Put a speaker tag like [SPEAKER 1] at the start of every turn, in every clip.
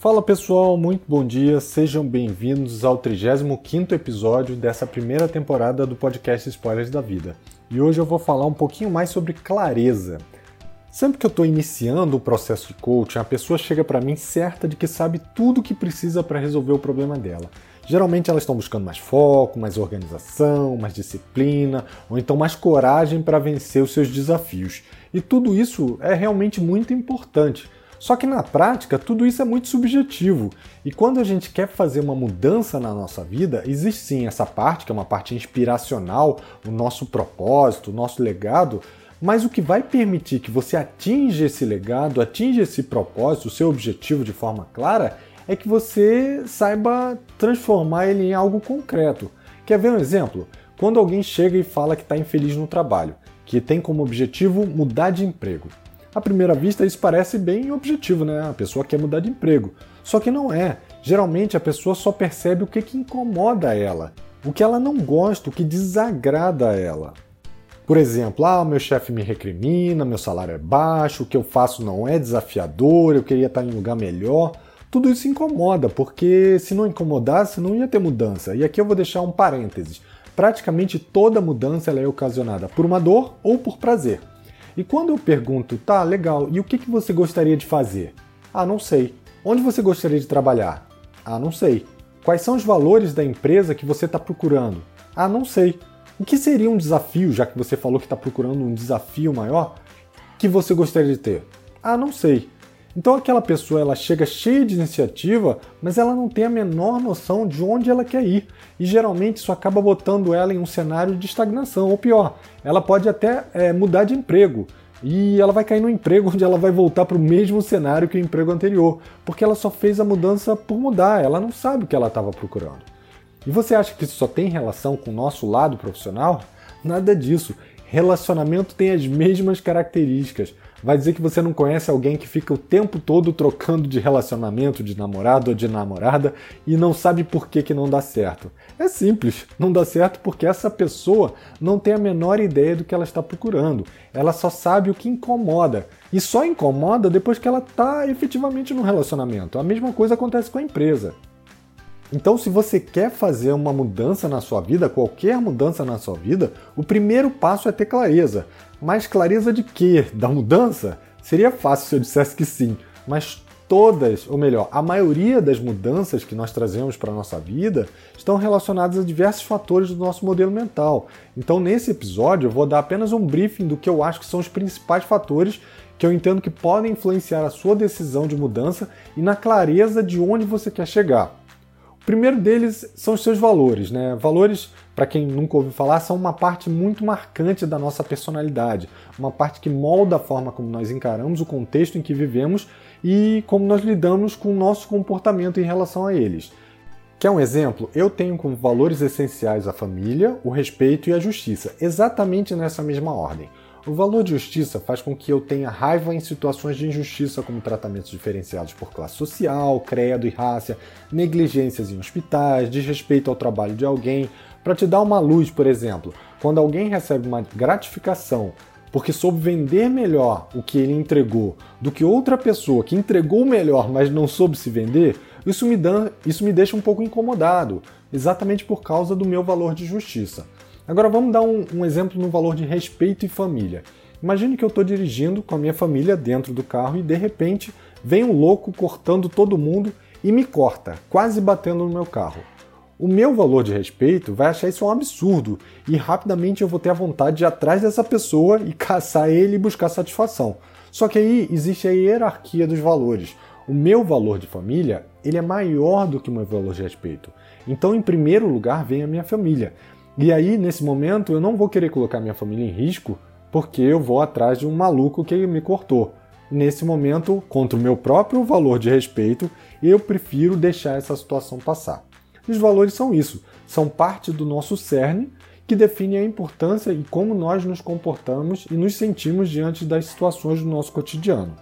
[SPEAKER 1] Fala pessoal, muito bom dia, sejam bem-vindos ao 35 episódio dessa primeira temporada do podcast Spoilers da Vida. E hoje eu vou falar um pouquinho mais sobre clareza. Sempre que eu estou iniciando o processo de coaching, a pessoa chega para mim certa de que sabe tudo o que precisa para resolver o problema dela. Geralmente elas estão buscando mais foco, mais organização, mais disciplina, ou então mais coragem para vencer os seus desafios. E tudo isso é realmente muito importante só que na prática, tudo isso é muito subjetivo. E quando a gente quer fazer uma mudança na nossa vida, existe sim essa parte, que é uma parte inspiracional, o nosso propósito, o nosso legado, mas o que vai permitir que você atinja esse legado, atinja esse propósito, o seu objetivo de forma clara, é que você saiba transformar ele em algo concreto. Quer ver um exemplo? Quando alguém chega e fala que está infeliz no trabalho, que tem como objetivo mudar de emprego. À primeira vista, isso parece bem objetivo, né? A pessoa quer mudar de emprego. Só que não é. Geralmente a pessoa só percebe o que, que incomoda ela, o que ela não gosta, o que desagrada a ela. Por exemplo, ah, meu chefe me recrimina, meu salário é baixo, o que eu faço não é desafiador, eu queria estar em um lugar melhor. Tudo isso incomoda, porque se não incomodasse, não ia ter mudança. E aqui eu vou deixar um parênteses. Praticamente toda mudança é ocasionada por uma dor ou por prazer. E quando eu pergunto, tá, legal, e o que, que você gostaria de fazer? Ah, não sei. Onde você gostaria de trabalhar? Ah, não sei. Quais são os valores da empresa que você está procurando? Ah, não sei. O que seria um desafio, já que você falou que está procurando um desafio maior, que você gostaria de ter? Ah, não sei. Então aquela pessoa ela chega cheia de iniciativa, mas ela não tem a menor noção de onde ela quer ir. E geralmente isso acaba botando ela em um cenário de estagnação, ou pior, ela pode até é, mudar de emprego. E ela vai cair no emprego onde ela vai voltar para o mesmo cenário que o emprego anterior, porque ela só fez a mudança por mudar, ela não sabe o que ela estava procurando. E você acha que isso só tem relação com o nosso lado profissional? Nada disso. Relacionamento tem as mesmas características. Vai dizer que você não conhece alguém que fica o tempo todo trocando de relacionamento, de namorado ou de namorada e não sabe por que, que não dá certo. É simples, não dá certo porque essa pessoa não tem a menor ideia do que ela está procurando. Ela só sabe o que incomoda. E só incomoda depois que ela está efetivamente no relacionamento. A mesma coisa acontece com a empresa. Então, se você quer fazer uma mudança na sua vida, qualquer mudança na sua vida, o primeiro passo é ter clareza. Mas clareza de quê? Da mudança? Seria fácil se eu dissesse que sim, mas todas, ou melhor, a maioria das mudanças que nós trazemos para a nossa vida estão relacionadas a diversos fatores do nosso modelo mental. Então, nesse episódio, eu vou dar apenas um briefing do que eu acho que são os principais fatores que eu entendo que podem influenciar a sua decisão de mudança e na clareza de onde você quer chegar. Primeiro deles são os seus valores, né? Valores, para quem nunca ouviu falar, são uma parte muito marcante da nossa personalidade, uma parte que molda a forma como nós encaramos o contexto em que vivemos e como nós lidamos com o nosso comportamento em relação a eles. Quer um exemplo? Eu tenho como valores essenciais a família, o respeito e a justiça, exatamente nessa mesma ordem. O valor de justiça faz com que eu tenha raiva em situações de injustiça, como tratamentos diferenciados por classe social, credo e raça, negligências em hospitais, desrespeito ao trabalho de alguém. Para te dar uma luz, por exemplo, quando alguém recebe uma gratificação porque soube vender melhor o que ele entregou do que outra pessoa que entregou melhor, mas não soube se vender, isso me, dá, isso me deixa um pouco incomodado, exatamente por causa do meu valor de justiça. Agora vamos dar um, um exemplo no valor de respeito e família. Imagine que eu estou dirigindo com a minha família dentro do carro e de repente vem um louco cortando todo mundo e me corta, quase batendo no meu carro. O meu valor de respeito vai achar isso um absurdo e rapidamente eu vou ter a vontade de ir atrás dessa pessoa e caçar ele e buscar satisfação. Só que aí existe a hierarquia dos valores. O meu valor de família ele é maior do que o meu valor de respeito. Então, em primeiro lugar, vem a minha família. E aí, nesse momento, eu não vou querer colocar minha família em risco porque eu vou atrás de um maluco que me cortou. Nesse momento, contra o meu próprio valor de respeito, eu prefiro deixar essa situação passar. Os valores são isso, são parte do nosso cerne que define a importância e como nós nos comportamos e nos sentimos diante das situações do nosso cotidiano.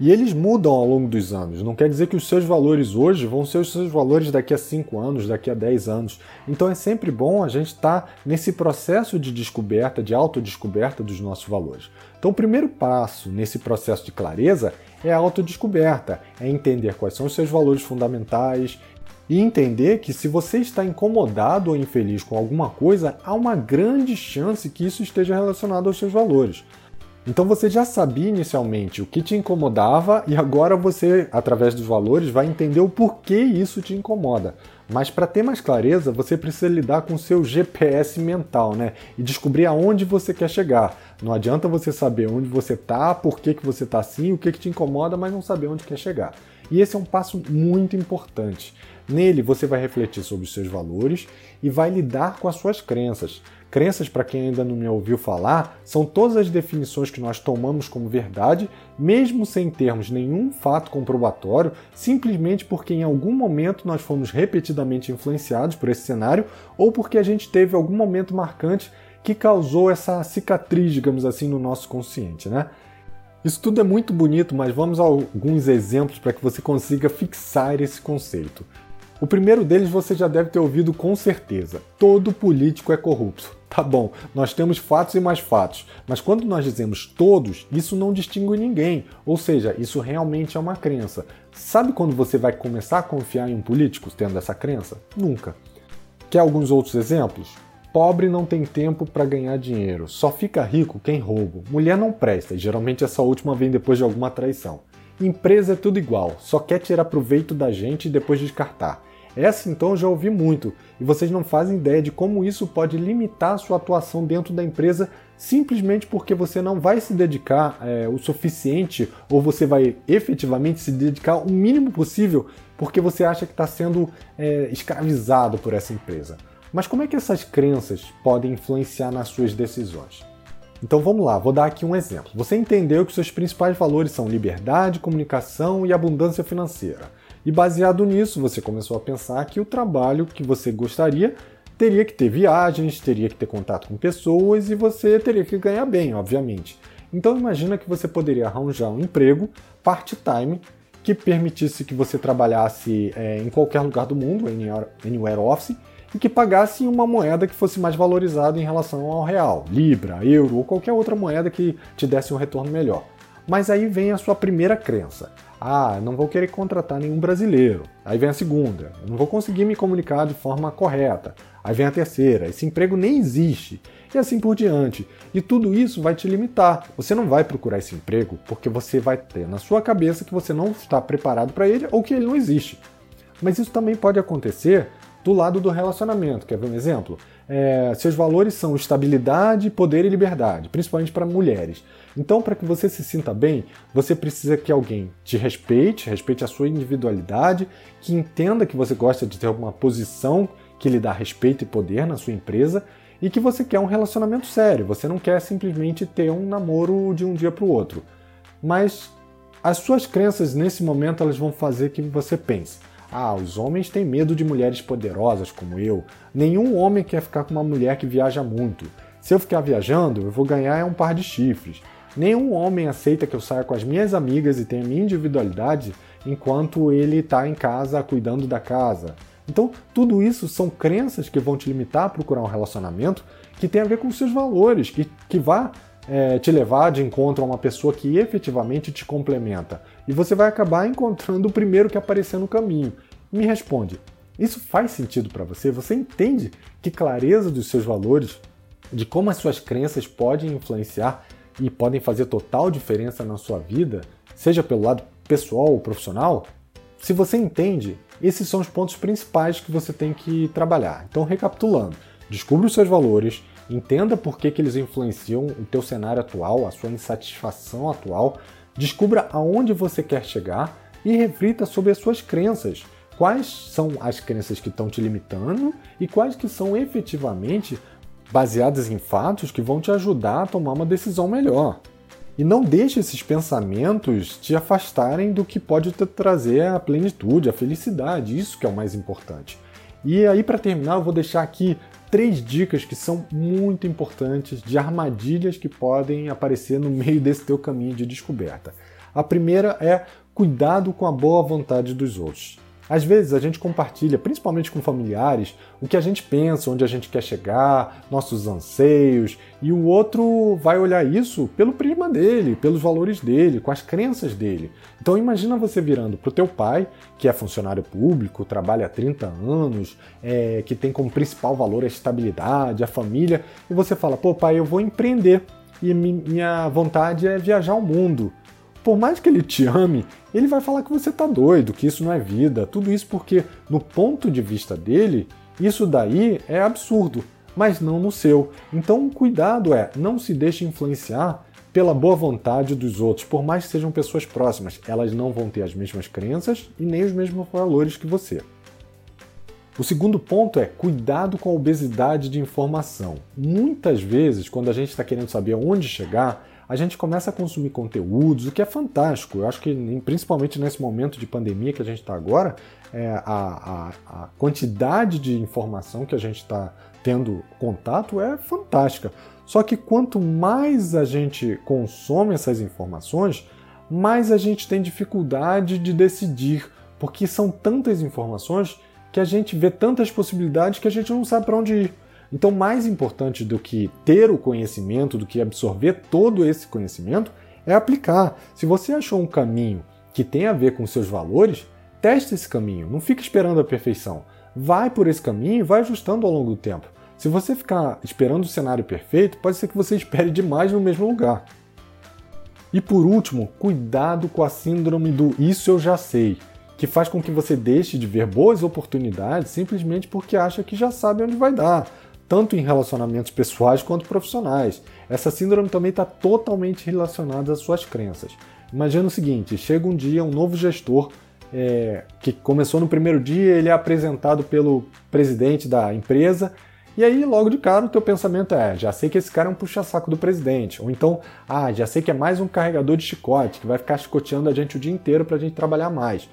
[SPEAKER 1] E eles mudam ao longo dos anos. Não quer dizer que os seus valores hoje vão ser os seus valores daqui a 5 anos, daqui a 10 anos. Então é sempre bom a gente estar tá nesse processo de descoberta, de autodescoberta dos nossos valores. Então o primeiro passo nesse processo de clareza é a autodescoberta, é entender quais são os seus valores fundamentais e entender que se você está incomodado ou infeliz com alguma coisa, há uma grande chance que isso esteja relacionado aos seus valores. Então você já sabia inicialmente o que te incomodava e agora você, através dos valores, vai entender o porquê isso te incomoda. Mas para ter mais clareza, você precisa lidar com o seu GPS mental, né? E descobrir aonde você quer chegar. Não adianta você saber onde você está, por que, que você está assim, o que, que te incomoda, mas não saber onde quer chegar. E esse é um passo muito importante. Nele você vai refletir sobre os seus valores e vai lidar com as suas crenças. Crenças, para quem ainda não me ouviu falar, são todas as definições que nós tomamos como verdade, mesmo sem termos nenhum fato comprobatório, simplesmente porque em algum momento nós fomos repetidamente influenciados por esse cenário ou porque a gente teve algum momento marcante que causou essa cicatriz, digamos assim, no nosso consciente, né? Isso tudo é muito bonito, mas vamos a alguns exemplos para que você consiga fixar esse conceito. O primeiro deles você já deve ter ouvido com certeza: todo político é corrupto. Tá bom, nós temos fatos e mais fatos, mas quando nós dizemos todos, isso não distingue ninguém, ou seja, isso realmente é uma crença. Sabe quando você vai começar a confiar em um político tendo essa crença? Nunca. Quer alguns outros exemplos? Pobre não tem tempo para ganhar dinheiro, só fica rico quem rouba. Mulher não presta, e geralmente essa última vem depois de alguma traição. Empresa é tudo igual, só quer tirar proveito da gente e depois descartar. Essa então eu já ouvi muito, e vocês não fazem ideia de como isso pode limitar a sua atuação dentro da empresa simplesmente porque você não vai se dedicar é, o suficiente ou você vai efetivamente se dedicar o mínimo possível porque você acha que está sendo é, escravizado por essa empresa. Mas como é que essas crenças podem influenciar nas suas decisões? Então vamos lá, vou dar aqui um exemplo. Você entendeu que seus principais valores são liberdade, comunicação e abundância financeira. E baseado nisso, você começou a pensar que o trabalho que você gostaria teria que ter viagens, teria que ter contato com pessoas e você teria que ganhar bem, obviamente. Então imagina que você poderia arranjar um emprego part-time que permitisse que você trabalhasse é, em qualquer lugar do mundo, anywhere office, e que pagasse uma moeda que fosse mais valorizada em relação ao real, libra, euro ou qualquer outra moeda que te desse um retorno melhor. Mas aí vem a sua primeira crença. Ah, não vou querer contratar nenhum brasileiro. Aí vem a segunda, eu não vou conseguir me comunicar de forma correta. Aí vem a terceira, esse emprego nem existe. E assim por diante. E tudo isso vai te limitar. Você não vai procurar esse emprego porque você vai ter na sua cabeça que você não está preparado para ele ou que ele não existe. Mas isso também pode acontecer do lado do relacionamento. Quer ver um exemplo? É, seus valores são estabilidade, poder e liberdade, principalmente para mulheres. Então, para que você se sinta bem, você precisa que alguém te respeite, respeite a sua individualidade, que entenda que você gosta de ter uma posição que lhe dá respeito e poder na sua empresa e que você quer um relacionamento sério. Você não quer simplesmente ter um namoro de um dia para o outro. Mas as suas crenças nesse momento elas vão fazer que você pense: ah, os homens têm medo de mulheres poderosas como eu. Nenhum homem quer ficar com uma mulher que viaja muito. Se eu ficar viajando, eu vou ganhar um par de chifres. Nenhum homem aceita que eu saia com as minhas amigas e tenha minha individualidade enquanto ele está em casa cuidando da casa. Então, tudo isso são crenças que vão te limitar a procurar um relacionamento que tem a ver com seus valores, que, que vá é, te levar de encontro a uma pessoa que efetivamente te complementa. E você vai acabar encontrando o primeiro que aparecer no caminho. Me responde, isso faz sentido para você? Você entende que clareza dos seus valores, de como as suas crenças podem influenciar e podem fazer total diferença na sua vida, seja pelo lado pessoal ou profissional, se você entende, esses são os pontos principais que você tem que trabalhar. Então, recapitulando, descubra os seus valores, entenda por que, que eles influenciam o teu cenário atual, a sua insatisfação atual, descubra aonde você quer chegar e reflita sobre as suas crenças. Quais são as crenças que estão te limitando e quais que são efetivamente baseadas em fatos que vão te ajudar a tomar uma decisão melhor. E não deixe esses pensamentos te afastarem do que pode te trazer a plenitude, a felicidade, isso que é o mais importante. E aí, para terminar, eu vou deixar aqui três dicas que são muito importantes de armadilhas que podem aparecer no meio desse teu caminho de descoberta. A primeira é cuidado com a boa vontade dos outros. Às vezes a gente compartilha, principalmente com familiares, o que a gente pensa, onde a gente quer chegar, nossos anseios, e o outro vai olhar isso pelo prisma dele, pelos valores dele, com as crenças dele. Então imagina você virando para o teu pai, que é funcionário público, trabalha há 30 anos, é, que tem como principal valor a estabilidade, a família, e você fala, pô pai, eu vou empreender e minha vontade é viajar o mundo por mais que ele te ame, ele vai falar que você tá doido, que isso não é vida. Tudo isso porque, no ponto de vista dele, isso daí é absurdo, mas não no seu. Então, cuidado é, não se deixe influenciar pela boa vontade dos outros, por mais que sejam pessoas próximas. Elas não vão ter as mesmas crenças e nem os mesmos valores que você. O segundo ponto é cuidado com a obesidade de informação. Muitas vezes, quando a gente está querendo saber onde chegar, a gente começa a consumir conteúdos, o que é fantástico. Eu acho que, principalmente nesse momento de pandemia que a gente está agora, é, a, a, a, quantidade de informação que a gente está tendo contato é fantástica. Só que quanto mais a gente consome essas informações, mais a gente tem dificuldade de decidir, porque são tantas informações que a gente vê tantas possibilidades que a gente não sabe para onde ir. Então, mais importante do que ter o conhecimento, do que absorver todo esse conhecimento, é aplicar. Se você achou um caminho que tem a ver com seus valores, teste esse caminho, não fique esperando a perfeição. Vai por esse caminho e vai ajustando ao longo do tempo. Se você ficar esperando o cenário perfeito, pode ser que você espere demais no mesmo lugar. E por último, cuidado com a síndrome do isso eu já sei, que faz com que você deixe de ver boas oportunidades simplesmente porque acha que já sabe onde vai dar, tanto em relacionamentos pessoais quanto profissionais. Essa síndrome também está totalmente relacionada às suas crenças. Imagina o seguinte: chega um dia um novo gestor é, que começou no primeiro dia, ele é apresentado pelo presidente da empresa. E aí, logo de cara, o teu pensamento é: já sei que esse cara é um puxa-saco do presidente. Ou então, ah, já sei que é mais um carregador de chicote, que vai ficar chicoteando a gente o dia inteiro para a gente trabalhar mais.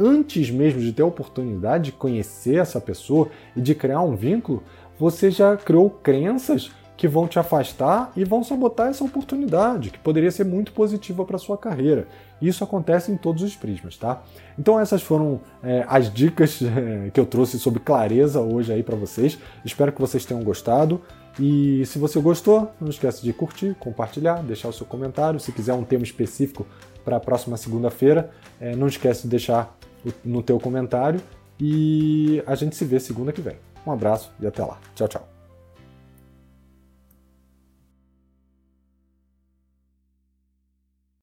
[SPEAKER 1] Antes mesmo de ter a oportunidade de conhecer essa pessoa e de criar um vínculo, você já criou crenças que vão te afastar e vão sabotar essa oportunidade, que poderia ser muito positiva para sua carreira. Isso acontece em todos os prismas, tá? Então essas foram é, as dicas é, que eu trouxe sobre clareza hoje aí para vocês. Espero que vocês tenham gostado. E se você gostou, não esqueça de curtir, compartilhar, deixar o seu comentário. Se quiser um tema específico para a próxima segunda-feira, é, não esquece de deixar no teu comentário. E a gente se vê segunda que vem. Um abraço e até lá. Tchau, tchau.